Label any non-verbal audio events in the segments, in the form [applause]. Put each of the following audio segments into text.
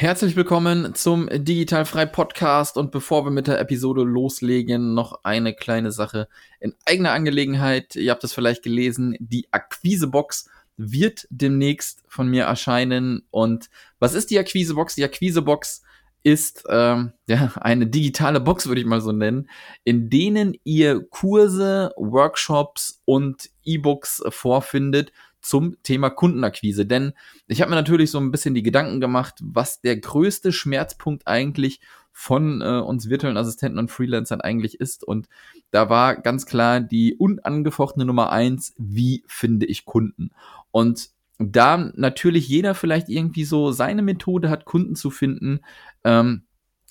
Herzlich willkommen zum Digitalfrei Podcast und bevor wir mit der Episode loslegen, noch eine kleine Sache in eigener Angelegenheit. Ihr habt es vielleicht gelesen, die Akquisebox wird demnächst von mir erscheinen. Und was ist die Akquisebox? Die Akquisebox ist ähm, ja eine digitale Box, würde ich mal so nennen, in denen ihr Kurse, Workshops und E-Books vorfindet zum Thema Kundenakquise. Denn ich habe mir natürlich so ein bisschen die Gedanken gemacht, was der größte Schmerzpunkt eigentlich von äh, uns virtuellen Assistenten und Freelancern eigentlich ist. Und da war ganz klar die unangefochtene Nummer eins, wie finde ich Kunden? Und da natürlich jeder vielleicht irgendwie so seine Methode hat, Kunden zu finden, ähm,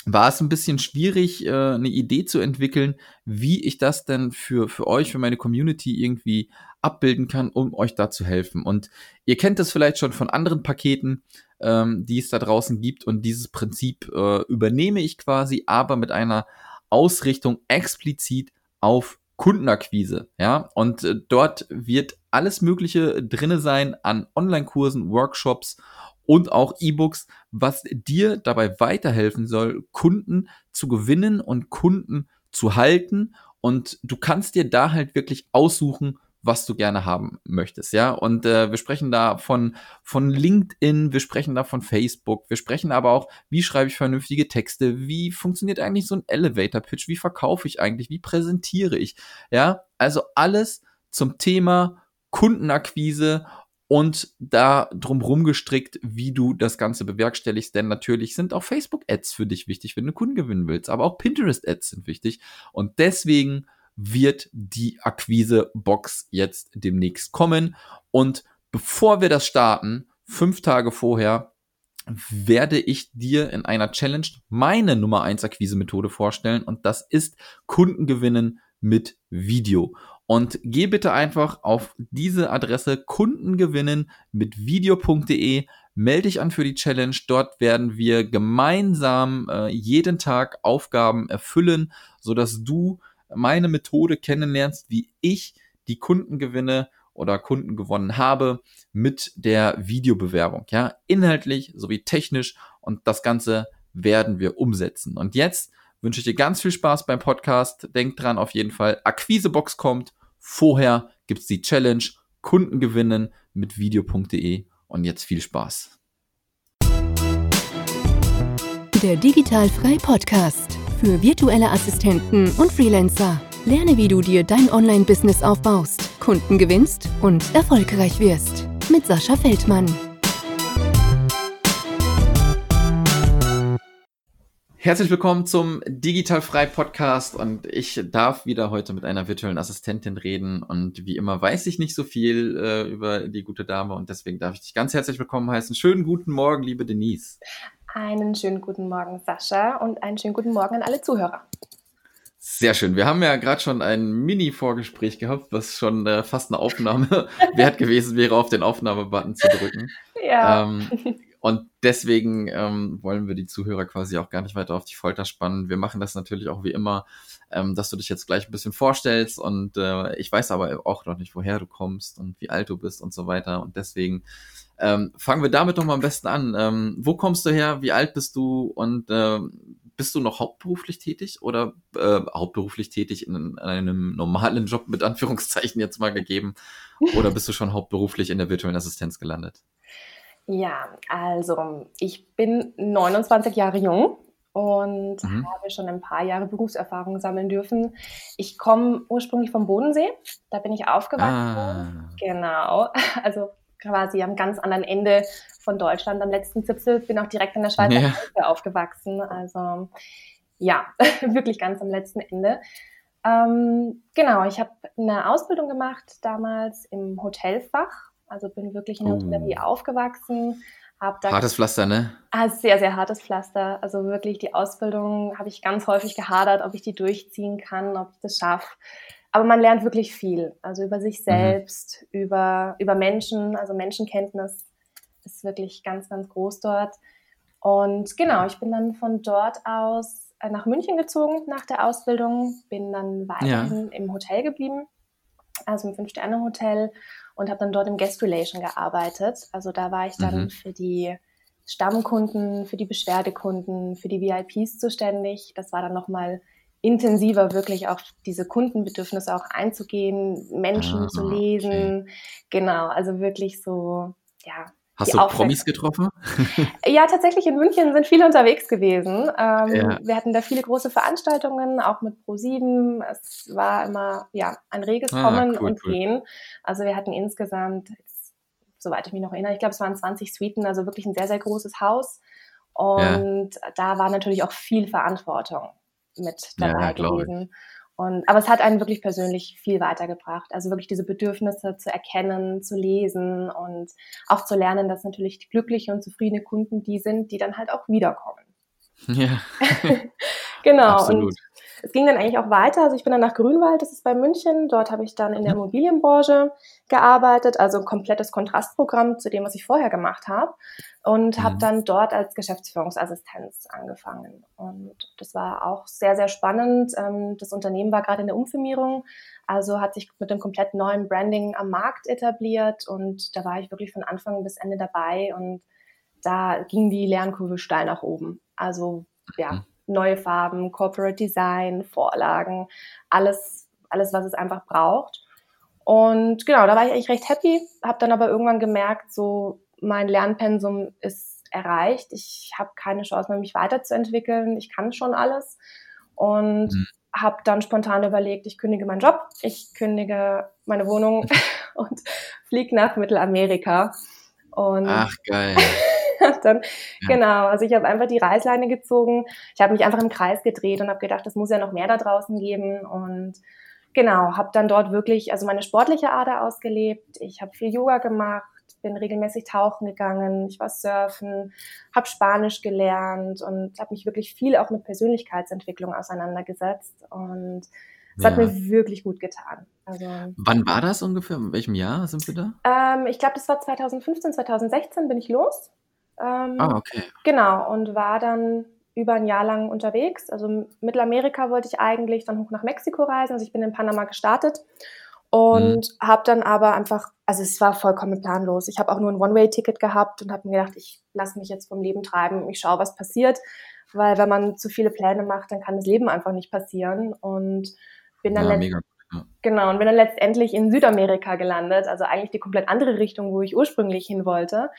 war es ein bisschen schwierig, äh, eine Idee zu entwickeln, wie ich das denn für, für euch, für meine Community irgendwie abbilden kann, um euch da zu helfen. Und ihr kennt das vielleicht schon von anderen Paketen, ähm, die es da draußen gibt. Und dieses Prinzip äh, übernehme ich quasi, aber mit einer Ausrichtung explizit auf Kundenakquise. Ja, und äh, dort wird alles Mögliche drinne sein an Online-Kursen, Workshops und auch E-Books, was dir dabei weiterhelfen soll, Kunden zu gewinnen und Kunden zu halten. Und du kannst dir da halt wirklich aussuchen, was du gerne haben möchtest, ja. Und äh, wir sprechen da von, von LinkedIn, wir sprechen da von Facebook, wir sprechen aber auch, wie schreibe ich vernünftige Texte, wie funktioniert eigentlich so ein Elevator-Pitch, wie verkaufe ich eigentlich, wie präsentiere ich, ja. Also alles zum Thema Kundenakquise und da drumherum gestrickt, wie du das Ganze bewerkstelligst. Denn natürlich sind auch Facebook-Ads für dich wichtig, wenn du Kunden gewinnen willst. Aber auch Pinterest-Ads sind wichtig. Und deswegen wird die Akquise-Box jetzt demnächst kommen. Und bevor wir das starten, fünf Tage vorher, werde ich dir in einer Challenge meine Nummer eins Akquise-Methode vorstellen. Und das ist Kundengewinnen mit Video. Und geh bitte einfach auf diese Adresse Kundengewinnen mit video.de. Melde dich an für die Challenge. Dort werden wir gemeinsam äh, jeden Tag Aufgaben erfüllen, sodass du meine Methode kennenlernst, wie ich die Kunden gewinne oder Kunden gewonnen habe mit der Videobewerbung. Ja, inhaltlich sowie technisch und das Ganze werden wir umsetzen. Und jetzt wünsche ich dir ganz viel Spaß beim Podcast. Denk dran auf jeden Fall, Akquisebox kommt. Vorher gibt's die Challenge Kunden gewinnen mit video.de und jetzt viel Spaß. Der Digitalfrei Podcast für virtuelle Assistenten und Freelancer. Lerne, wie du dir dein Online-Business aufbaust, Kunden gewinnst und erfolgreich wirst. Mit Sascha Feldmann. Herzlich willkommen zum Digitalfrei Podcast und ich darf wieder heute mit einer virtuellen Assistentin reden und wie immer weiß ich nicht so viel äh, über die gute Dame und deswegen darf ich dich ganz herzlich willkommen heißen. Schönen guten Morgen, liebe Denise. Einen schönen guten Morgen, Sascha, und einen schönen guten Morgen an alle Zuhörer. Sehr schön. Wir haben ja gerade schon ein Mini-Vorgespräch gehabt, was schon äh, fast eine Aufnahme [laughs] wert gewesen wäre, auf den Aufnahmebutton zu drücken. Ja. Ähm, [laughs] und deswegen ähm, wollen wir die Zuhörer quasi auch gar nicht weiter auf die Folter spannen. Wir machen das natürlich auch wie immer, ähm, dass du dich jetzt gleich ein bisschen vorstellst. Und äh, ich weiß aber auch noch nicht, woher du kommst und wie alt du bist und so weiter. Und deswegen ähm, fangen wir damit doch mal am besten an. Ähm, wo kommst du her? Wie alt bist du? Und äh, bist du noch hauptberuflich tätig oder äh, hauptberuflich tätig in, in einem normalen Job mit Anführungszeichen jetzt mal gegeben? Oder bist du schon hauptberuflich in der virtuellen Assistenz gelandet? Ja, also ich bin 29 Jahre jung und mhm. habe schon ein paar Jahre Berufserfahrung sammeln dürfen. Ich komme ursprünglich vom Bodensee, da bin ich aufgewachsen. Ah. Genau, [laughs] also quasi am ganz anderen Ende von Deutschland, am letzten Zipfel, bin auch direkt in der Schweizer ja. aufgewachsen. Also ja, [laughs] wirklich ganz am letzten Ende. Ähm, genau, ich habe eine Ausbildung gemacht damals im Hotelfach. Also bin wirklich in der Hotellerie oh. aufgewachsen. Hab da hartes Pflaster, ne? Ah, sehr, sehr hartes Pflaster. Also wirklich die Ausbildung habe ich ganz häufig gehadert, ob ich die durchziehen kann, ob ich das schaffe. Aber man lernt wirklich viel. Also über sich mhm. selbst, mhm. über, über Menschen, also Menschenkenntnis ist wirklich ganz, ganz groß dort. Und genau, ich bin dann von dort aus äh, nach München gezogen nach der Ausbildung, bin dann weiterhin ja. im Hotel geblieben, also im Fünf-Sterne-Hotel und habe dann dort im Guest Relation gearbeitet. Also da war ich dann mhm. für die Stammkunden, für die Beschwerdekunden, für die VIPs zuständig. Das war dann nochmal intensiver, wirklich auf diese Kundenbedürfnisse auch einzugehen, Menschen ah, zu lesen. Okay. Genau, also wirklich so, ja, Hast du Promis getroffen? [laughs] ja, tatsächlich in München sind viele unterwegs gewesen. Ähm, ja. Wir hatten da viele große Veranstaltungen, auch mit Pro7. Es war immer ja ein reges ah, Kommen cool, und cool. Gehen. Also wir hatten insgesamt, soweit ich mich noch erinnere, ich glaube es waren 20 Suiten, also wirklich ein sehr, sehr großes Haus. Und ja. da war natürlich auch viel Verantwortung mit dabei ja, gewesen. Und, aber es hat einen wirklich persönlich viel weitergebracht. Also wirklich diese Bedürfnisse zu erkennen, zu lesen und auch zu lernen, dass natürlich glückliche und zufriedene Kunden die sind, die dann halt auch wiederkommen. Ja. [laughs] genau. Absolut. Und es ging dann eigentlich auch weiter. Also ich bin dann nach Grünwald, das ist bei München. Dort habe ich dann in der mhm. Immobilienbranche gearbeitet, also ein komplettes Kontrastprogramm zu dem, was ich vorher gemacht habe. Und mhm. habe dann dort als Geschäftsführungsassistenz angefangen. Und das war auch sehr, sehr spannend. Ähm, das Unternehmen war gerade in der Umfirmierung, also hat sich mit einem komplett neuen Branding am Markt etabliert. Und da war ich wirklich von Anfang bis Ende dabei. Und da ging die Lernkurve steil nach oben. Also ja, mhm neue Farben, Corporate Design, Vorlagen, alles, alles, was es einfach braucht. Und genau, da war ich eigentlich recht happy, habe dann aber irgendwann gemerkt, so mein Lernpensum ist erreicht. Ich habe keine Chance mehr, mich weiterzuentwickeln. Ich kann schon alles. Und mhm. habe dann spontan überlegt, ich kündige meinen Job, ich kündige meine Wohnung [laughs] und fliege nach Mittelamerika. Und Ach, geil. [laughs] dann, ja. genau, also ich habe einfach die Reißleine gezogen. Ich habe mich einfach im Kreis gedreht und habe gedacht, es muss ja noch mehr da draußen geben. Und genau, habe dann dort wirklich, also meine sportliche Ader ausgelebt. Ich habe viel Yoga gemacht, bin regelmäßig tauchen gegangen, ich war surfen, habe Spanisch gelernt und habe mich wirklich viel auch mit Persönlichkeitsentwicklung auseinandergesetzt. Und es ja. hat mir wirklich gut getan. Also, Wann war das ungefähr? In welchem Jahr sind wir da? Ähm, ich glaube, das war 2015, 2016 bin ich los. Ähm, ah, okay. Genau, und war dann über ein Jahr lang unterwegs. Also Mittelamerika wollte ich eigentlich dann hoch nach Mexiko reisen. Also ich bin in Panama gestartet und mhm. habe dann aber einfach, also es war vollkommen planlos. Ich habe auch nur ein One-Way-Ticket gehabt und habe mir gedacht, ich lasse mich jetzt vom Leben treiben, ich schaue, was passiert. Weil wenn man zu viele Pläne macht, dann kann das Leben einfach nicht passieren. Und bin dann ja, mega. Ja. Genau, und bin dann letztendlich in Südamerika gelandet, also eigentlich die komplett andere Richtung, wo ich ursprünglich hin wollte.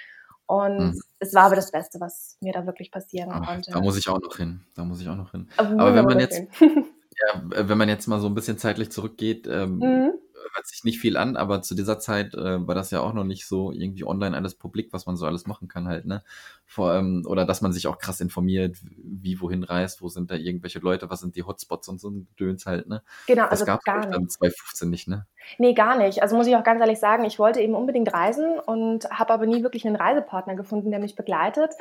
Und mhm. es war aber das Beste, was mir da wirklich passieren Ach, konnte. Da muss ich auch noch hin. Da muss ich auch noch hin. Aber, aber wenn man jetzt, [laughs] ja, wenn man jetzt mal so ein bisschen zeitlich zurückgeht, ähm, mhm hört sich nicht viel an, aber zu dieser Zeit äh, war das ja auch noch nicht so irgendwie online alles publik, was man so alles machen kann halt, ne? Vor allem, oder dass man sich auch krass informiert, wie wohin reist, wo sind da irgendwelche Leute, was sind die Hotspots und so ein Gedöns halt, ne? Genau, das also gab gar nicht. dann 2015 nicht, ne? Nee, gar nicht. Also muss ich auch ganz ehrlich sagen, ich wollte eben unbedingt reisen und habe aber nie wirklich einen Reisepartner gefunden, der mich begleitet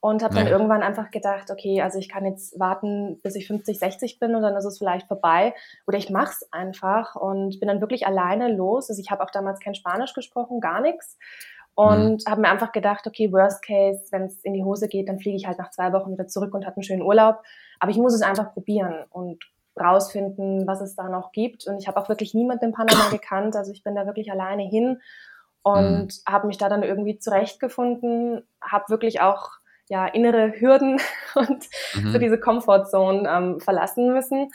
und habe dann ja. irgendwann einfach gedacht, okay, also ich kann jetzt warten, bis ich 50, 60 bin und dann ist es vielleicht vorbei oder ich mache es einfach und bin dann wirklich alleine los. Also ich habe auch damals kein Spanisch gesprochen, gar nichts und mhm. habe mir einfach gedacht, okay, worst case, wenn es in die Hose geht, dann fliege ich halt nach zwei Wochen wieder zurück und hatte einen schönen Urlaub. Aber ich muss es einfach probieren und rausfinden, was es da noch gibt. Und ich habe auch wirklich niemanden in Panama [coughs] gekannt. Also ich bin da wirklich alleine hin und mhm. habe mich da dann irgendwie zurechtgefunden, habe wirklich auch ja, innere Hürden [laughs] und mhm. so diese Comfortzone ähm, verlassen müssen.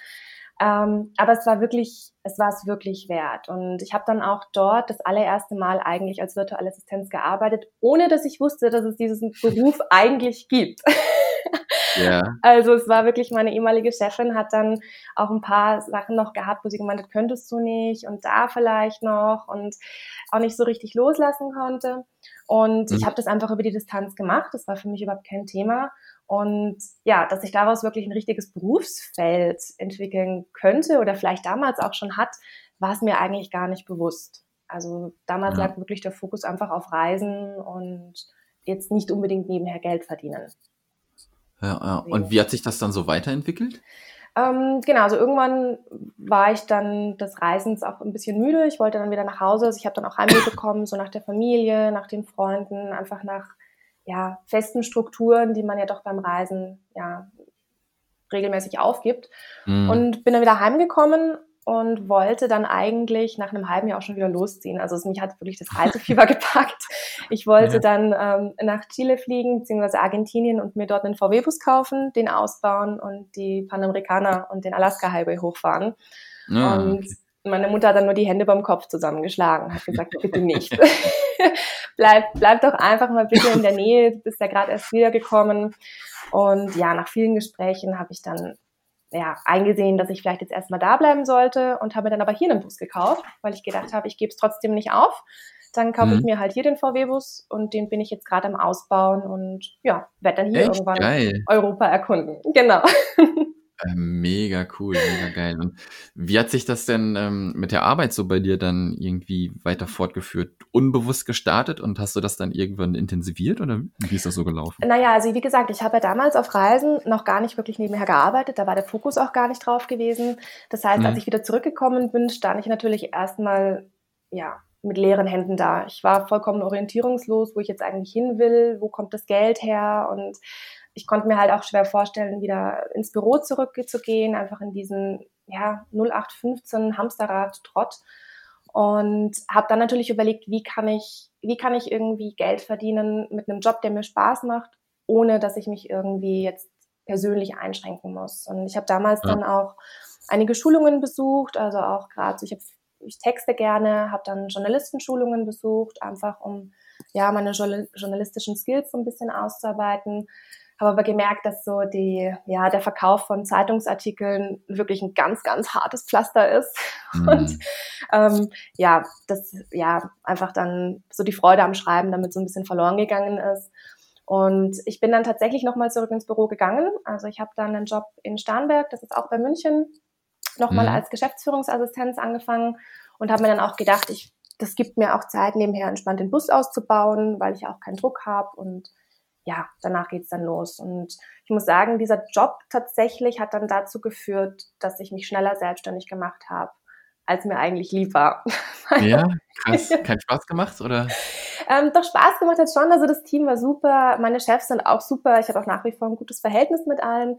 Ähm, aber es war wirklich, es war es wirklich wert. Und ich habe dann auch dort das allererste Mal eigentlich als virtuelle Assistenz gearbeitet, ohne dass ich wusste, dass es diesen Beruf [laughs] eigentlich gibt. Also es war wirklich, meine ehemalige Chefin hat dann auch ein paar Sachen noch gehabt, wo sie gemeint hat, könntest du nicht und da vielleicht noch und auch nicht so richtig loslassen konnte. Und mhm. ich habe das einfach über die Distanz gemacht. Das war für mich überhaupt kein Thema. Und ja, dass sich daraus wirklich ein richtiges Berufsfeld entwickeln könnte oder vielleicht damals auch schon hat, war es mir eigentlich gar nicht bewusst. Also damals ja. lag wirklich der Fokus einfach auf Reisen und jetzt nicht unbedingt nebenher Geld verdienen. Ja, ja. Und wie hat sich das dann so weiterentwickelt? Ähm, genau, also irgendwann war ich dann des Reisens auch ein bisschen müde. Ich wollte dann wieder nach Hause. Also ich habe dann auch Heimweh bekommen, so nach der Familie, nach den Freunden, einfach nach ja, festen Strukturen, die man ja doch beim Reisen ja regelmäßig aufgibt. Mhm. Und bin dann wieder heimgekommen und wollte dann eigentlich nach einem halben Jahr auch schon wieder losziehen. Also mich hat wirklich das Reisefieber [laughs] gepackt. Ich wollte ja. dann ähm, nach Chile fliegen, beziehungsweise Argentinien und mir dort einen VW-Bus kaufen, den ausbauen und die Panamericana und den Alaska Highway hochfahren. Ah, und okay. meine Mutter hat dann nur die Hände beim Kopf zusammengeschlagen, hat gesagt, [laughs] bitte nicht. [laughs] bleib, bleib doch einfach mal bitte in der Nähe, du bist ja gerade erst wiedergekommen. Und ja, nach vielen Gesprächen habe ich dann ja, eingesehen, dass ich vielleicht jetzt erstmal da bleiben sollte und habe mir dann aber hier einen Bus gekauft, weil ich gedacht habe, ich gebe es trotzdem nicht auf. Dann kaufe mhm. ich mir halt hier den VW-Bus und den bin ich jetzt gerade am Ausbauen und ja, werde dann hier Echt? irgendwann Geil. Europa erkunden. Genau. [laughs] Äh, mega cool, mega geil. Und wie hat sich das denn ähm, mit der Arbeit so bei dir dann irgendwie weiter fortgeführt? Unbewusst gestartet und hast du das dann irgendwann intensiviert oder wie ist das so gelaufen? Naja, also wie gesagt, ich habe ja damals auf Reisen noch gar nicht wirklich nebenher gearbeitet. Da war der Fokus auch gar nicht drauf gewesen. Das heißt, mhm. als ich wieder zurückgekommen bin, stand ich natürlich erstmal, ja, mit leeren Händen da. Ich war vollkommen orientierungslos, wo ich jetzt eigentlich hin will, wo kommt das Geld her und ich konnte mir halt auch schwer vorstellen, wieder ins Büro zurückzugehen, einfach in diesen ja, 0815 Hamsterrad-Trott. Und habe dann natürlich überlegt, wie kann ich, wie kann ich irgendwie Geld verdienen mit einem Job, der mir Spaß macht, ohne dass ich mich irgendwie jetzt persönlich einschränken muss. Und ich habe damals ja. dann auch einige Schulungen besucht, also auch gerade so, ich, hab, ich texte gerne, habe dann Journalistenschulungen besucht, einfach um ja meine journalistischen Skills so ein bisschen auszuarbeiten habe aber gemerkt, dass so die, ja, der Verkauf von Zeitungsartikeln wirklich ein ganz, ganz hartes Pflaster ist. [laughs] Mhm. Und ähm, ja, das ja einfach dann so die Freude am Schreiben damit so ein bisschen verloren gegangen ist. Und ich bin dann tatsächlich nochmal zurück ins Büro gegangen. Also ich habe dann einen Job in Starnberg, das ist auch bei München, nochmal mhm. als Geschäftsführungsassistenz angefangen und habe mir dann auch gedacht, ich, das gibt mir auch Zeit, nebenher entspannt den Bus auszubauen, weil ich auch keinen Druck habe und ja, danach geht's dann los. Und ich muss sagen, dieser Job tatsächlich hat dann dazu geführt, dass ich mich schneller selbstständig gemacht habe, als mir eigentlich lieb war. [laughs] Ja, krass. Kein Spaß gemacht, oder? Ähm, doch Spaß gemacht hat schon. Also das Team war super. Meine Chefs sind auch super. Ich habe auch nach wie vor ein gutes Verhältnis mit allen.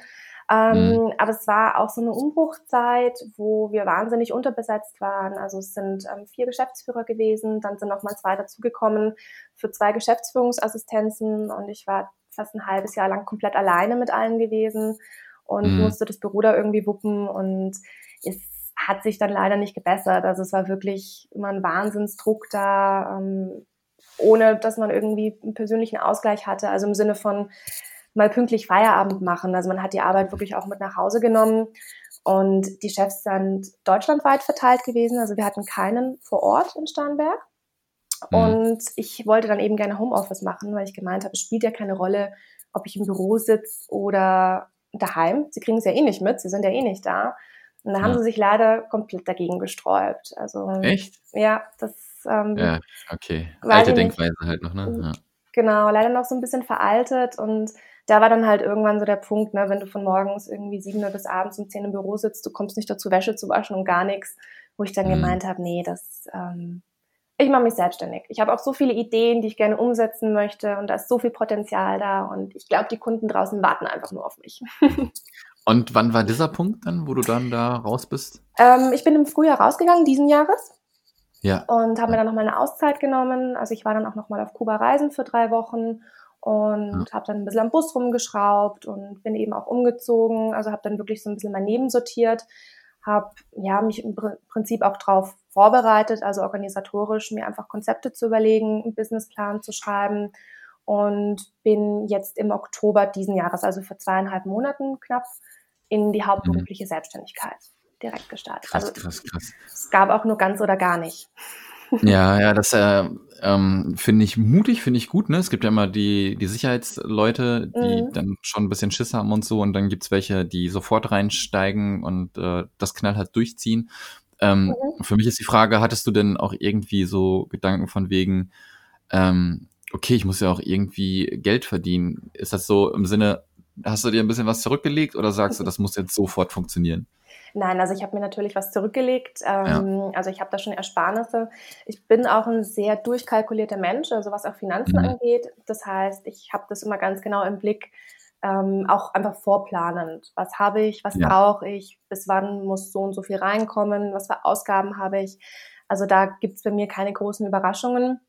Ähm, mhm. Aber es war auch so eine Umbruchzeit, wo wir wahnsinnig unterbesetzt waren. Also es sind ähm, vier Geschäftsführer gewesen, dann sind noch mal zwei dazugekommen für zwei Geschäftsführungsassistenzen und ich war fast ein halbes Jahr lang komplett alleine mit allen gewesen und mhm. musste das Büro da irgendwie wuppen und es hat sich dann leider nicht gebessert. Also es war wirklich immer ein Wahnsinnsdruck da, ähm, ohne dass man irgendwie einen persönlichen Ausgleich hatte. Also im Sinne von, mal pünktlich Feierabend machen. Also man hat die Arbeit wirklich auch mit nach Hause genommen. Und die Chefs sind deutschlandweit verteilt gewesen. Also wir hatten keinen vor Ort in Starnberg. Mhm. Und ich wollte dann eben gerne Homeoffice machen, weil ich gemeint habe, es spielt ja keine Rolle, ob ich im Büro sitze oder daheim. Sie kriegen es ja eh nicht mit, sie sind ja eh nicht da. Und da ja. haben sie sich leider komplett dagegen gesträubt. Also, Echt? Ja, das. Ähm, ja, okay. Alte Denkweise halt noch, ne? Ja. Genau, leider noch so ein bisschen veraltet und da war dann halt irgendwann so der Punkt, ne, wenn du von morgens irgendwie sieben Uhr bis abends um zehn im Büro sitzt, du kommst nicht dazu, Wäsche zu waschen und gar nichts, wo ich dann mhm. gemeint habe, nee, das, ähm, ich mache mich selbstständig. Ich habe auch so viele Ideen, die ich gerne umsetzen möchte und da ist so viel Potenzial da und ich glaube, die Kunden draußen warten einfach nur auf mich. [laughs] und wann war dieser Punkt dann, wo du dann da raus bist? Ähm, ich bin im Frühjahr rausgegangen, diesen Jahres. Ja. Und habe mir dann nochmal eine Auszeit genommen. Also ich war dann auch nochmal auf Kuba reisen für drei Wochen und ja. habe dann ein bisschen am Bus rumgeschraubt und bin eben auch umgezogen. Also habe dann wirklich so ein bisschen mein Leben sortiert, habe ja mich im Prinzip auch darauf vorbereitet, also organisatorisch mir einfach Konzepte zu überlegen, einen Businessplan zu schreiben und bin jetzt im Oktober diesen Jahres, also vor zweieinhalb Monaten knapp, in die hauptberufliche mhm. Selbstständigkeit direkt gestartet. Krass, also krass, krass. Es gab auch nur ganz oder gar nicht. Ja, ja, das äh, ähm, finde ich mutig, finde ich gut. Ne? Es gibt ja immer die, die Sicherheitsleute, die mhm. dann schon ein bisschen Schiss haben und so. Und dann gibt's welche, die sofort reinsteigen und äh, das knallhart durchziehen. Ähm, mhm. Für mich ist die Frage, hattest du denn auch irgendwie so Gedanken von wegen, ähm, okay, ich muss ja auch irgendwie Geld verdienen. Ist das so im Sinne, hast du dir ein bisschen was zurückgelegt oder sagst du, das muss jetzt sofort funktionieren? Nein, also ich habe mir natürlich was zurückgelegt. Ähm, ja. Also ich habe da schon Ersparnisse. Ich bin auch ein sehr durchkalkulierter Mensch, also was auch Finanzen mhm. angeht. Das heißt, ich habe das immer ganz genau im Blick, ähm, auch einfach vorplanend. Was habe ich, was ja. brauche ich, bis wann muss so und so viel reinkommen, was für Ausgaben habe ich. Also da gibt es bei mir keine großen Überraschungen.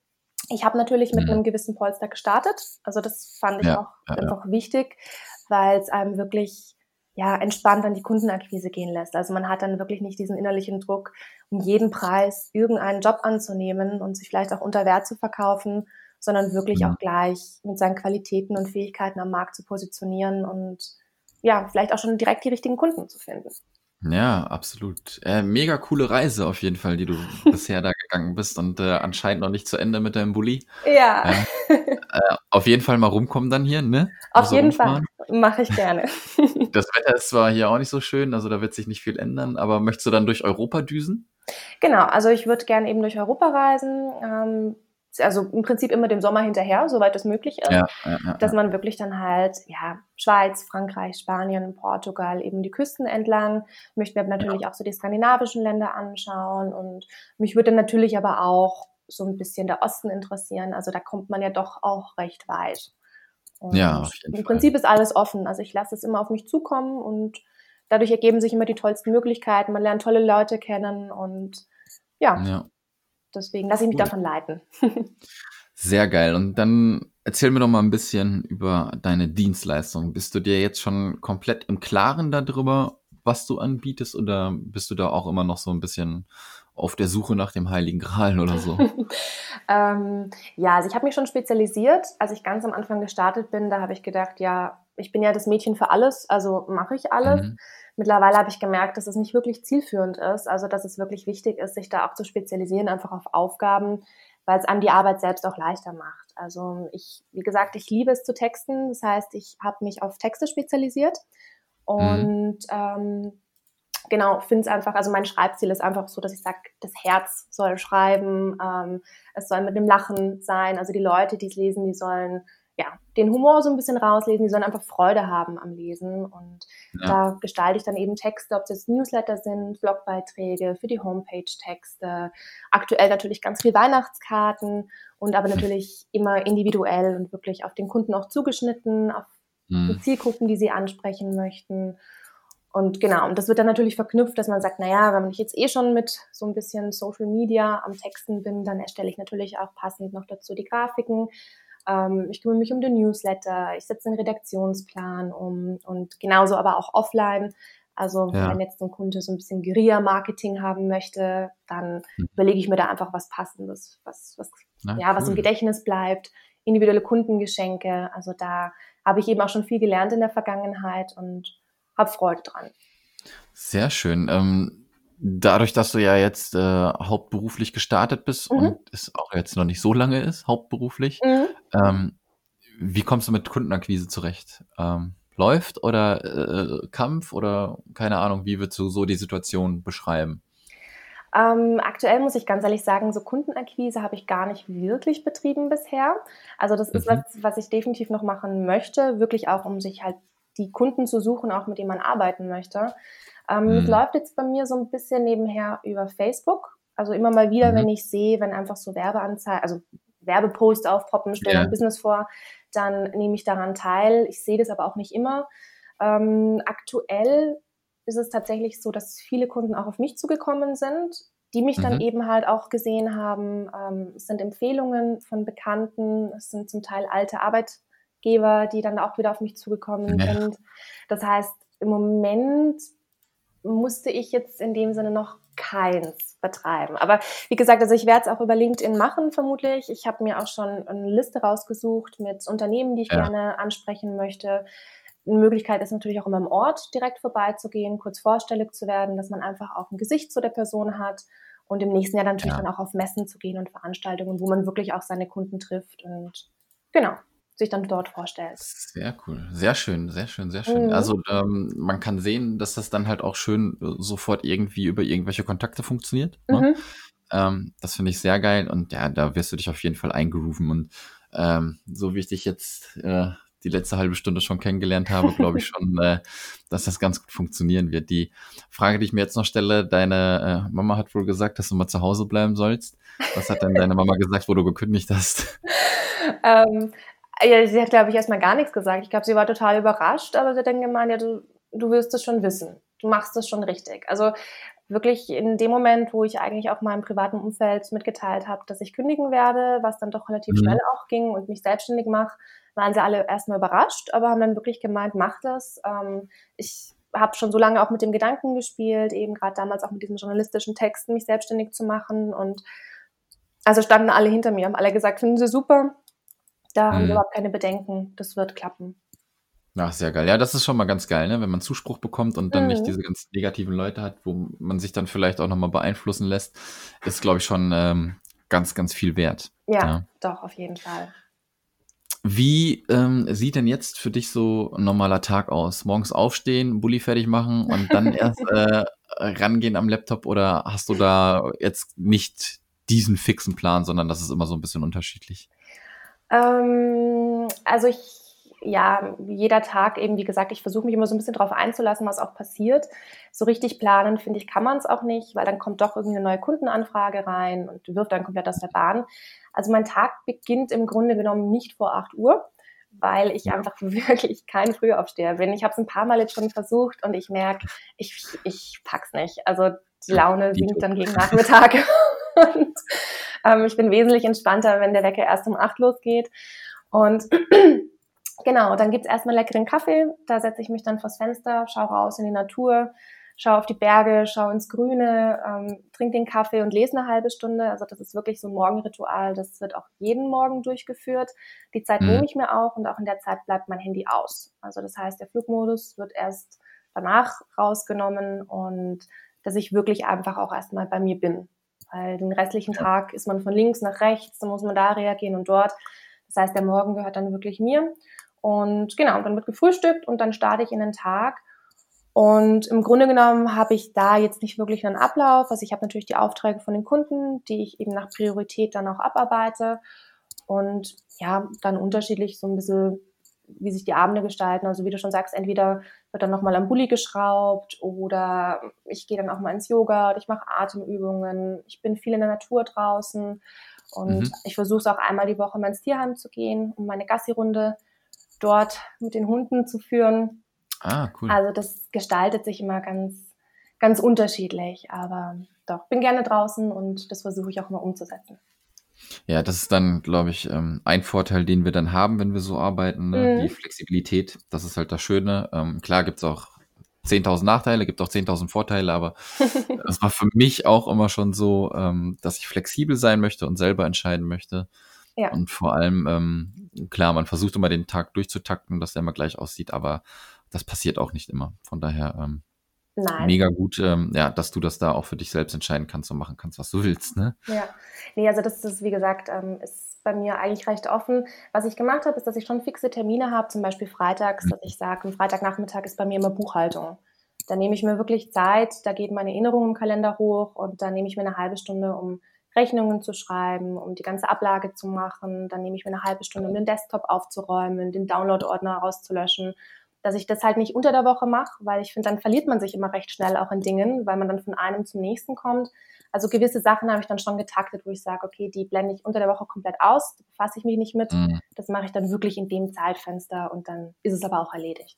Ich habe natürlich mit mhm. einem gewissen Polster gestartet. Also das fand ich ja, auch ja, einfach wichtig, weil es einem wirklich ja, entspannt an die Kundenakquise gehen lässt. Also man hat dann wirklich nicht diesen innerlichen Druck, um jeden Preis irgendeinen Job anzunehmen und sich vielleicht auch unter Wert zu verkaufen, sondern wirklich ja. Mhm. auch gleich mit seinen Qualitäten und Fähigkeiten am Markt zu positionieren und ja, vielleicht auch schon direkt die richtigen Kunden zu finden. Ja, absolut. Äh, mega coole Reise auf jeden Fall, die du [laughs] bisher da gegangen bist und äh, anscheinend noch nicht zu Ende mit deinem Bulli. Ja. Äh, äh, auf jeden Fall mal rumkommen dann hier, ne? Auf also jeden rumfahren. Fall. Mache ich gerne. [laughs] das Wetter ist zwar hier auch nicht so schön, also da wird sich nicht viel ändern, aber möchtest du dann durch Europa düsen? Genau, also ich würde gerne eben durch Europa reisen. Ähm, also im Prinzip immer dem Sommer hinterher, soweit es möglich ist, ja, ja, ja, dass man wirklich dann halt, ja, Schweiz, Frankreich, Spanien, Portugal, eben die Küsten entlang. Möchte mir natürlich auch so die skandinavischen Länder anschauen und mich würde natürlich aber auch so ein bisschen der Osten interessieren. Also da kommt man ja doch auch recht weit. Und ja, im Prinzip ist alles offen. Also ich lasse es immer auf mich zukommen und dadurch ergeben sich immer die tollsten Möglichkeiten. Man lernt tolle Leute kennen und ja. ja. Deswegen lasse ich mich cool. davon leiten. [laughs] Sehr geil. Und dann erzähl mir doch mal ein bisschen über deine Dienstleistung. Bist du dir jetzt schon komplett im Klaren darüber, was du anbietest, oder bist du da auch immer noch so ein bisschen auf der Suche nach dem Heiligen Gral oder so? [laughs] ähm, ja, also ich habe mich schon spezialisiert. Als ich ganz am Anfang gestartet bin, da habe ich gedacht, ja, ich bin ja das Mädchen für alles, also mache ich alles. Mhm. Mittlerweile habe ich gemerkt, dass es nicht wirklich zielführend ist, also dass es wirklich wichtig ist, sich da auch zu spezialisieren, einfach auf Aufgaben, weil es einem die Arbeit selbst auch leichter macht. Also ich, wie gesagt, ich liebe es zu texten. Das heißt, ich habe mich auf Texte spezialisiert und mhm. ähm, genau, finde es einfach, also mein Schreibziel ist einfach so, dass ich sage, das Herz soll schreiben, ähm, es soll mit dem Lachen sein, also die Leute, die es lesen, die sollen ja, den Humor so ein bisschen rauslesen, die sollen einfach Freude haben am Lesen. Und ja. da gestalte ich dann eben Texte, ob es jetzt Newsletter sind, Blogbeiträge für die Homepage-Texte, aktuell natürlich ganz viel Weihnachtskarten und aber [laughs] natürlich immer individuell und wirklich auf den Kunden auch zugeschnitten, auf mhm. die Zielgruppen, die sie ansprechen möchten. Und genau, und das wird dann natürlich verknüpft, dass man sagt, naja, wenn ich jetzt eh schon mit so ein bisschen Social Media am Texten bin, dann erstelle ich natürlich auch passend noch dazu die Grafiken. Ähm, ich kümmere mich um den Newsletter, ich setze den Redaktionsplan um und genauso aber auch offline. Also ja. wenn jetzt ein Kunde so ein bisschen Guerilla-Marketing haben möchte, dann mhm. überlege ich mir da einfach was Passendes, was, was, Na, ja, cool. was im Gedächtnis bleibt, individuelle Kundengeschenke. Also da habe ich eben auch schon viel gelernt in der Vergangenheit und habe Freude dran. Sehr schön. Ähm, dadurch, dass du ja jetzt äh, hauptberuflich gestartet bist mhm. und es auch jetzt noch nicht so lange ist, hauptberuflich, mhm. ähm, wie kommst du mit Kundenakquise zurecht? Ähm, läuft oder äh, Kampf oder keine Ahnung, wie würdest du so die Situation beschreiben? Ähm, aktuell muss ich ganz ehrlich sagen, so Kundenakquise habe ich gar nicht wirklich betrieben bisher. Also das mhm. ist was, was ich definitiv noch machen möchte, wirklich auch, um sich halt die Kunden zu suchen, auch mit denen man arbeiten möchte. Ähm, mhm. Es läuft jetzt bei mir so ein bisschen nebenher über Facebook. Also immer mal wieder, mhm. wenn ich sehe, wenn einfach so Werbeanzeigen, also Werbeposts aufpoppen, stellen ja. ein Business vor, dann nehme ich daran teil. Ich sehe das aber auch nicht immer. Ähm, aktuell ist es tatsächlich so, dass viele Kunden auch auf mich zugekommen sind, die mich dann mhm. eben halt auch gesehen haben. Ähm, es sind Empfehlungen von Bekannten, es sind zum Teil alte Arbeitgeber, die dann auch wieder auf mich zugekommen ja. sind. Das heißt, im Moment musste ich jetzt in dem Sinne noch keins betreiben. Aber wie gesagt, also ich werde es auch über LinkedIn machen, vermutlich. Ich habe mir auch schon eine Liste rausgesucht mit Unternehmen, die ich ja. gerne ansprechen möchte. Eine Möglichkeit ist natürlich auch immer im Ort direkt vorbeizugehen, kurz vorstellig zu werden, dass man einfach auch ein Gesicht zu der Person hat und im nächsten Jahr dann natürlich ja. dann auch auf Messen zu gehen und Veranstaltungen, wo man wirklich auch seine Kunden trifft und genau sich dann dort vorstellt. Sehr cool, sehr schön, sehr schön, sehr schön. Mhm. Also ähm, man kann sehen, dass das dann halt auch schön äh, sofort irgendwie über irgendwelche Kontakte funktioniert. Ne? Mhm. Ähm, das finde ich sehr geil und ja, da wirst du dich auf jeden Fall eingerufen und ähm, so wie ich dich jetzt äh, die letzte halbe Stunde schon kennengelernt habe, glaube ich [laughs] schon, äh, dass das ganz gut funktionieren wird. Die Frage, die ich mir jetzt noch stelle, deine äh, Mama hat wohl gesagt, dass du mal zu Hause bleiben sollst. Was hat denn deine Mama gesagt, wo du gekündigt hast? [laughs] ähm, Ja, sie hat, glaube ich, erstmal gar nichts gesagt. Ich glaube, sie war total überrascht, aber sie hat dann gemeint, ja, du, du wirst es schon wissen. Du machst es schon richtig. Also wirklich in dem Moment, wo ich eigentlich auch meinem privaten Umfeld mitgeteilt habe, dass ich kündigen werde, was dann doch relativ mhm. schnell auch ging und mich selbstständig mache, waren sie alle erstmal überrascht, aber haben dann wirklich gemeint, mach das. Ähm, ich habe schon so lange auch mit dem Gedanken gespielt, eben gerade damals auch mit diesen journalistischen Texten, mich selbstständig zu machen. Und also standen alle hinter mir, haben alle gesagt, finden sie super. Da mhm. haben wir überhaupt keine Bedenken, das wird klappen. Ach, sehr geil. Ja, das ist schon mal ganz geil, ne? wenn man Zuspruch bekommt und dann mhm. nicht diese ganz negativen Leute hat, wo man sich dann vielleicht auch nochmal beeinflussen lässt, ist, glaube ich, schon ähm, ganz, ganz viel wert. Ja, ja, doch, auf jeden Fall. Wie ähm, sieht denn jetzt für dich so ein normaler Tag aus? Morgens aufstehen, Bulli fertig machen und dann [laughs] erst äh, rangehen am Laptop oder hast du da jetzt nicht diesen fixen Plan, sondern das ist immer so ein bisschen unterschiedlich? Ähm, also ich ja, jeder Tag eben, wie gesagt, ich versuche mich immer so ein bisschen darauf einzulassen, was auch passiert. So richtig planen, finde ich, kann man es auch nicht, weil dann kommt doch irgendwie eine neue Kundenanfrage rein und wirft dann komplett aus der Bahn. Also mein Tag beginnt im Grunde genommen nicht vor 8 Uhr, weil ich einfach [laughs] wirklich kein Frühaufsteher bin. Ich habe es ein paar Mal jetzt schon versucht und ich merke, ich, ich pack's nicht. Also die Laune sinkt dann gegen Nachmittag. [laughs] und ähm, ich bin wesentlich entspannter, wenn der Wecker erst um 8 losgeht. Und [clears throat] Genau, dann gibt's erstmal leckeren Kaffee. Da setze ich mich dann vors Fenster, schaue raus in die Natur, schaue auf die Berge, schaue ins Grüne, ähm, trinke den Kaffee und lese eine halbe Stunde. Also das ist wirklich so ein Morgenritual. Das wird auch jeden Morgen durchgeführt. Die Zeit mhm. nehme ich mir auch und auch in der Zeit bleibt mein Handy aus. Also das heißt, der Flugmodus wird erst danach rausgenommen und dass ich wirklich einfach auch erstmal bei mir bin. Weil den restlichen Tag ist man von links nach rechts, dann muss man da reagieren und dort. Das heißt, der Morgen gehört dann wirklich mir. Und genau, dann wird gefrühstückt und dann starte ich in den Tag. Und im Grunde genommen habe ich da jetzt nicht wirklich einen Ablauf. Also ich habe natürlich die Aufträge von den Kunden, die ich eben nach Priorität dann auch abarbeite. Und ja, dann unterschiedlich so ein bisschen, wie sich die Abende gestalten. Also wie du schon sagst, entweder wird dann nochmal am Bulli geschraubt oder ich gehe dann auch mal ins Yoga oder ich mache Atemübungen. Ich bin viel in der Natur draußen und mhm. ich versuche es auch einmal die Woche mal ins Tierheim zu gehen, um meine Gassi-Runde dort mit den Hunden zu führen. Ah, cool. Also das gestaltet sich immer ganz, ganz unterschiedlich, aber doch, bin gerne draußen und das versuche ich auch mal umzusetzen. Ja, das ist dann, glaube ich, ähm, ein Vorteil, den wir dann haben, wenn wir so arbeiten, ne? mhm. die Flexibilität. Das ist halt das Schöne. Ähm, klar gibt es auch 10.000 Nachteile, gibt auch 10.000 Vorteile, aber [laughs] es war für mich auch immer schon so, ähm, dass ich flexibel sein möchte und selber entscheiden möchte. Ja. Und vor allem, ähm, klar, man versucht immer den Tag durchzutakten, dass der immer gleich aussieht, aber das passiert auch nicht immer. Von daher ähm, mega gut, ähm, ja, dass du das da auch für dich selbst entscheiden kannst und machen kannst, was du willst. Ne? Ja, nee, also das ist, wie gesagt, ähm, ist bei mir eigentlich recht offen. Was ich gemacht habe, ist, dass ich schon fixe Termine habe, zum Beispiel freitags, mhm. dass ich sage, Freitagnachmittag ist bei mir immer Buchhaltung. Da nehme ich mir wirklich Zeit, da geht meine Erinnerung im Kalender hoch und da nehme ich mir eine halbe Stunde, um Rechnungen zu schreiben, um die ganze Ablage zu machen. Dann nehme ich mir eine halbe Stunde, um den Desktop aufzuräumen, den Download-Ordner rauszulöschen. Dass ich das halt nicht unter der Woche mache, weil ich finde, dann verliert man sich immer recht schnell auch in Dingen, weil man dann von einem zum nächsten kommt. Also gewisse Sachen habe ich dann schon getaktet, wo ich sage, okay, die blende ich unter der Woche komplett aus, da befasse ich mich nicht mit. Mhm. Das mache ich dann wirklich in dem Zeitfenster und dann ist es aber auch erledigt.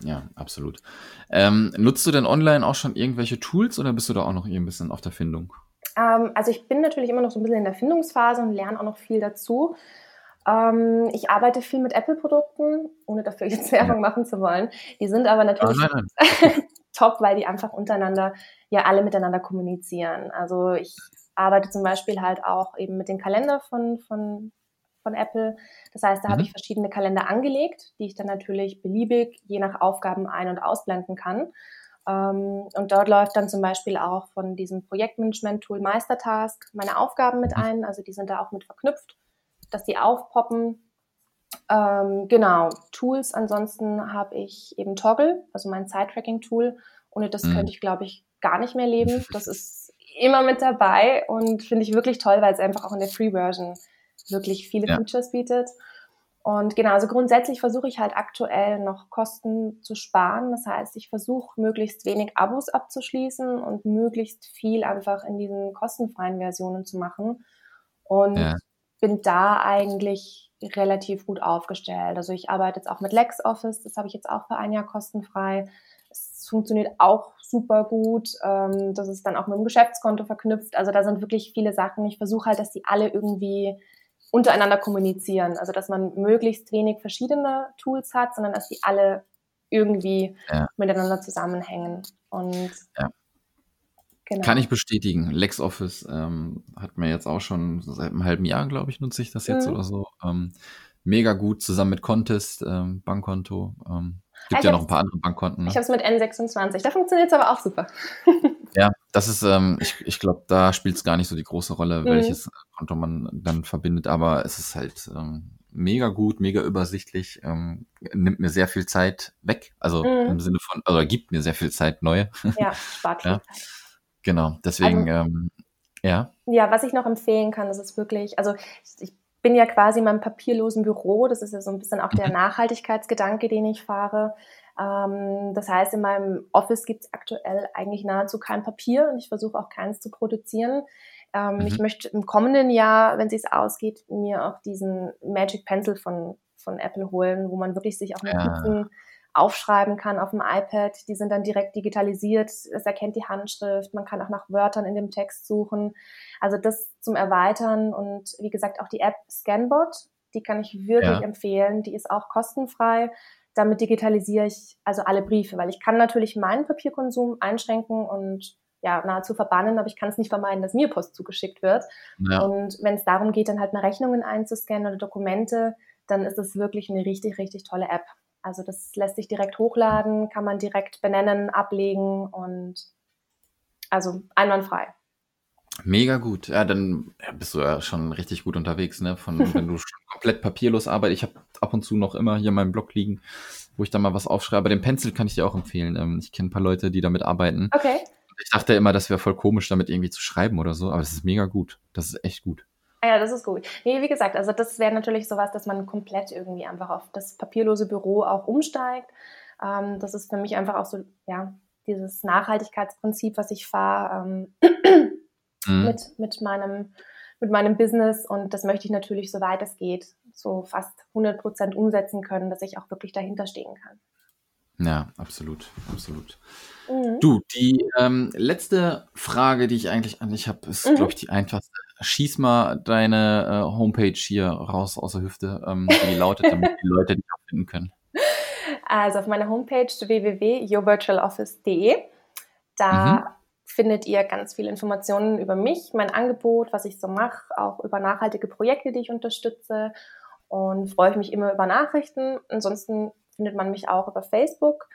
Ja, absolut. Ähm, nutzt du denn online auch schon irgendwelche Tools oder bist du da auch noch ein bisschen auf der Findung? Ähm, also ich bin natürlich immer noch so ein bisschen in der Findungsphase und lerne auch noch viel dazu. Ähm, ich arbeite viel mit Apple-Produkten, ohne dafür jetzt Werbung machen zu wollen. Die sind aber natürlich oh, nein, nein. [laughs] top, weil die einfach untereinander ja alle miteinander kommunizieren. Also ich arbeite zum Beispiel halt auch eben mit dem Kalender von, von, von Apple. Das heißt, da mhm. habe ich verschiedene Kalender angelegt, die ich dann natürlich beliebig je nach Aufgaben ein- und ausblenden kann. Ähm, und dort läuft dann zum Beispiel auch von diesem Projektmanagement-Tool Meistertask meine Aufgaben mit mhm. ein. Also die sind da auch mit verknüpft, dass die aufpoppen. Ähm, genau, Tools. Ansonsten habe ich eben Toggle, also mein Side-Tracking-Tool. Ohne das mhm. könnte ich, glaube ich, gar nicht mehr leben. [laughs] Das ist immer mit dabei und finde ich wirklich toll, weil es einfach auch in der Free-Version wirklich viele ja. Features bietet. Und genau, also grundsätzlich versuche ich halt aktuell noch Kosten zu sparen. Das heißt, ich versuche möglichst wenig Abos abzuschließen und möglichst viel einfach in diesen kostenfreien Versionen zu machen. Und ja. Bin da eigentlich relativ gut aufgestellt. Also ich arbeite jetzt auch mit LexOffice, das habe ich jetzt auch für ein Jahr kostenfrei. Es funktioniert auch super gut. Ähm, das ist dann auch mit dem Geschäftskonto verknüpft. Also da sind wirklich viele Sachen. Ich versuche halt, dass die alle irgendwie untereinander kommunizieren. Also dass man möglichst wenig verschiedene Tools hat, sondern dass die alle irgendwie ja. miteinander zusammenhängen. Und ja. Genau. Kann ich bestätigen. LexOffice ähm, hat mir jetzt auch schon seit einem halben Jahr, glaube ich, nutze ich das jetzt mhm. oder so. Ähm, mega gut, zusammen mit Contest, ähm, Bankkonto. Ähm, gibt ja, ja noch ein paar andere Bankkonten. Ne? Ich habe es mit N26, da funktioniert es aber auch super. [laughs] ja, das ist, ähm, ich, ich glaube, da spielt es gar nicht so die große Rolle, mhm. welches Konto man dann verbindet, aber es ist halt ähm, mega gut, mega übersichtlich, ähm, nimmt mir sehr viel Zeit weg, also mhm. im Sinne von, oder gibt mir sehr viel Zeit neue. Ja, [laughs] spart viel ja. Zeit. Genau, deswegen, also, ähm, ja. Ja, was ich noch empfehlen kann, das ist wirklich, also ich bin ja quasi in meinem papierlosen Büro, das ist ja so ein bisschen auch der mhm. Nachhaltigkeitsgedanke, den ich fahre. Ähm, das heißt, in meinem Office gibt es aktuell eigentlich nahezu kein Papier und ich versuche auch keins zu produzieren. Ähm, mhm. Ich möchte im kommenden Jahr, wenn es ausgeht, mir auch diesen Magic Pencil von, von Apple holen, wo man wirklich sich auch Notizen ja aufschreiben kann auf dem iPad. Die sind dann direkt digitalisiert. Es erkennt die Handschrift. Man kann auch nach Wörtern in dem Text suchen. Also das zum Erweitern und wie gesagt auch die App Scanbot, die kann ich wirklich ja. empfehlen. Die ist auch kostenfrei. Damit digitalisiere ich also alle Briefe, weil ich kann natürlich meinen Papierkonsum einschränken und ja, nahezu verbannen, aber ich kann es nicht vermeiden, dass mir Post zugeschickt wird. Ja. Und wenn es darum geht, dann halt mal Rechnungen einzuscannen oder Dokumente, dann ist es wirklich eine richtig, richtig tolle App. Also das lässt sich direkt hochladen, kann man direkt benennen, ablegen und also einwandfrei. Mega gut. Ja, dann bist du ja schon richtig gut unterwegs, ne? Von [laughs] wenn du schon komplett papierlos arbeitest. Ich habe ab und zu noch immer hier meinen Blog liegen, wo ich dann mal was aufschreibe. Den Pencil kann ich dir auch empfehlen. Ähm, ich kenne ein paar Leute, die damit arbeiten. Okay. Ich dachte immer, das wäre voll komisch, damit irgendwie zu schreiben oder so, aber es ist mega gut. Das ist echt gut. Ah ja, das ist gut. Nee, wie gesagt, also das wäre natürlich sowas, dass man komplett irgendwie einfach auf das papierlose Büro auch umsteigt. Ähm, das ist für mich einfach auch so, ja, dieses Nachhaltigkeitsprinzip, was ich fahre ähm, mhm. mit, mit, meinem, mit meinem Business. Und das möchte ich natürlich, soweit es geht, so fast 100 Prozent umsetzen können, dass ich auch wirklich dahinter stehen kann. Ja, absolut, absolut. Mhm. Du, die ähm, letzte Frage, die ich eigentlich an dich habe, ist, mhm. glaube ich, die einfachste. Schieß mal deine äh, Homepage hier raus aus der Hüfte, ähm, wie die lautet, damit die Leute dich auch finden können. Also auf meiner Homepage www.yourvirtualoffice.de. Da mhm. findet ihr ganz viele Informationen über mich, mein Angebot, was ich so mache, auch über nachhaltige Projekte, die ich unterstütze. Und freue ich mich immer über Nachrichten. Ansonsten findet man mich auch über Facebook.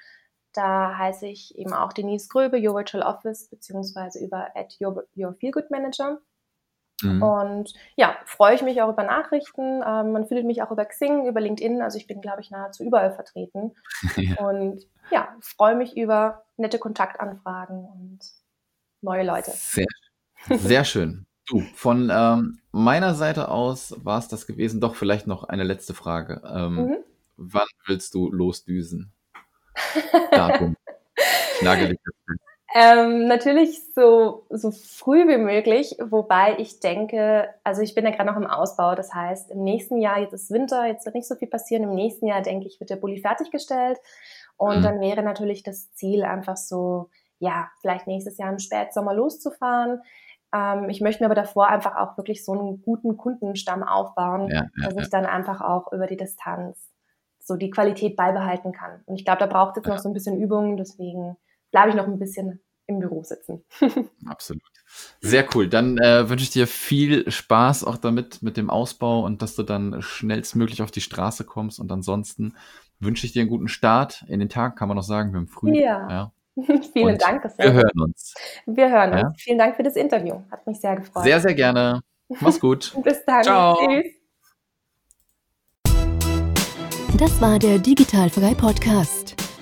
Da heiße ich eben auch Denise Gröbe, Your Virtual Office, beziehungsweise über at Your, Your Feelgood Manager. Mhm. Und ja, freue ich mich auch über Nachrichten. Ähm, man findet mich auch über Xing, über LinkedIn. Also ich bin, glaube ich, nahezu überall vertreten. [laughs] ja. Und ja, freue mich über nette Kontaktanfragen und neue Leute. Sehr, sehr schön. Du, von ähm, meiner Seite aus war es das gewesen. Doch vielleicht noch eine letzte Frage. Ähm, mhm. Wann willst du losdüsen? Datum. Nagel dich ähm, natürlich so, so früh wie möglich, wobei ich denke, also ich bin ja gerade noch im Ausbau, das heißt im nächsten Jahr, jetzt ist Winter, jetzt wird nicht so viel passieren, im nächsten Jahr denke ich, wird der Bulli fertiggestellt und mhm. dann wäre natürlich das Ziel einfach so, ja, vielleicht nächstes Jahr im Spätsommer loszufahren. Ähm, ich möchte mir aber davor einfach auch wirklich so einen guten Kundenstamm aufbauen, ja, ja, dass ich dann einfach auch über die Distanz so die Qualität beibehalten kann. Und ich glaube, da braucht es jetzt noch so ein bisschen Übung, deswegen bleibe ich noch ein bisschen im Büro sitzen. [laughs] Absolut. Sehr cool. Dann äh, wünsche ich dir viel Spaß auch damit, mit dem Ausbau und dass du dann schnellstmöglich auf die Straße kommst. Und ansonsten wünsche ich dir einen guten Start in den Tag, kann man noch sagen, wir haben früh. Ja. ja. [laughs] Vielen und Dank. Wir hören uns. Wir hören ja? uns. Vielen Dank für das Interview. Hat mich sehr gefreut. Sehr, sehr gerne. Mach's gut. [laughs] Bis dann. Ciao. Tschüss. Das war der Digitalfrei Podcast.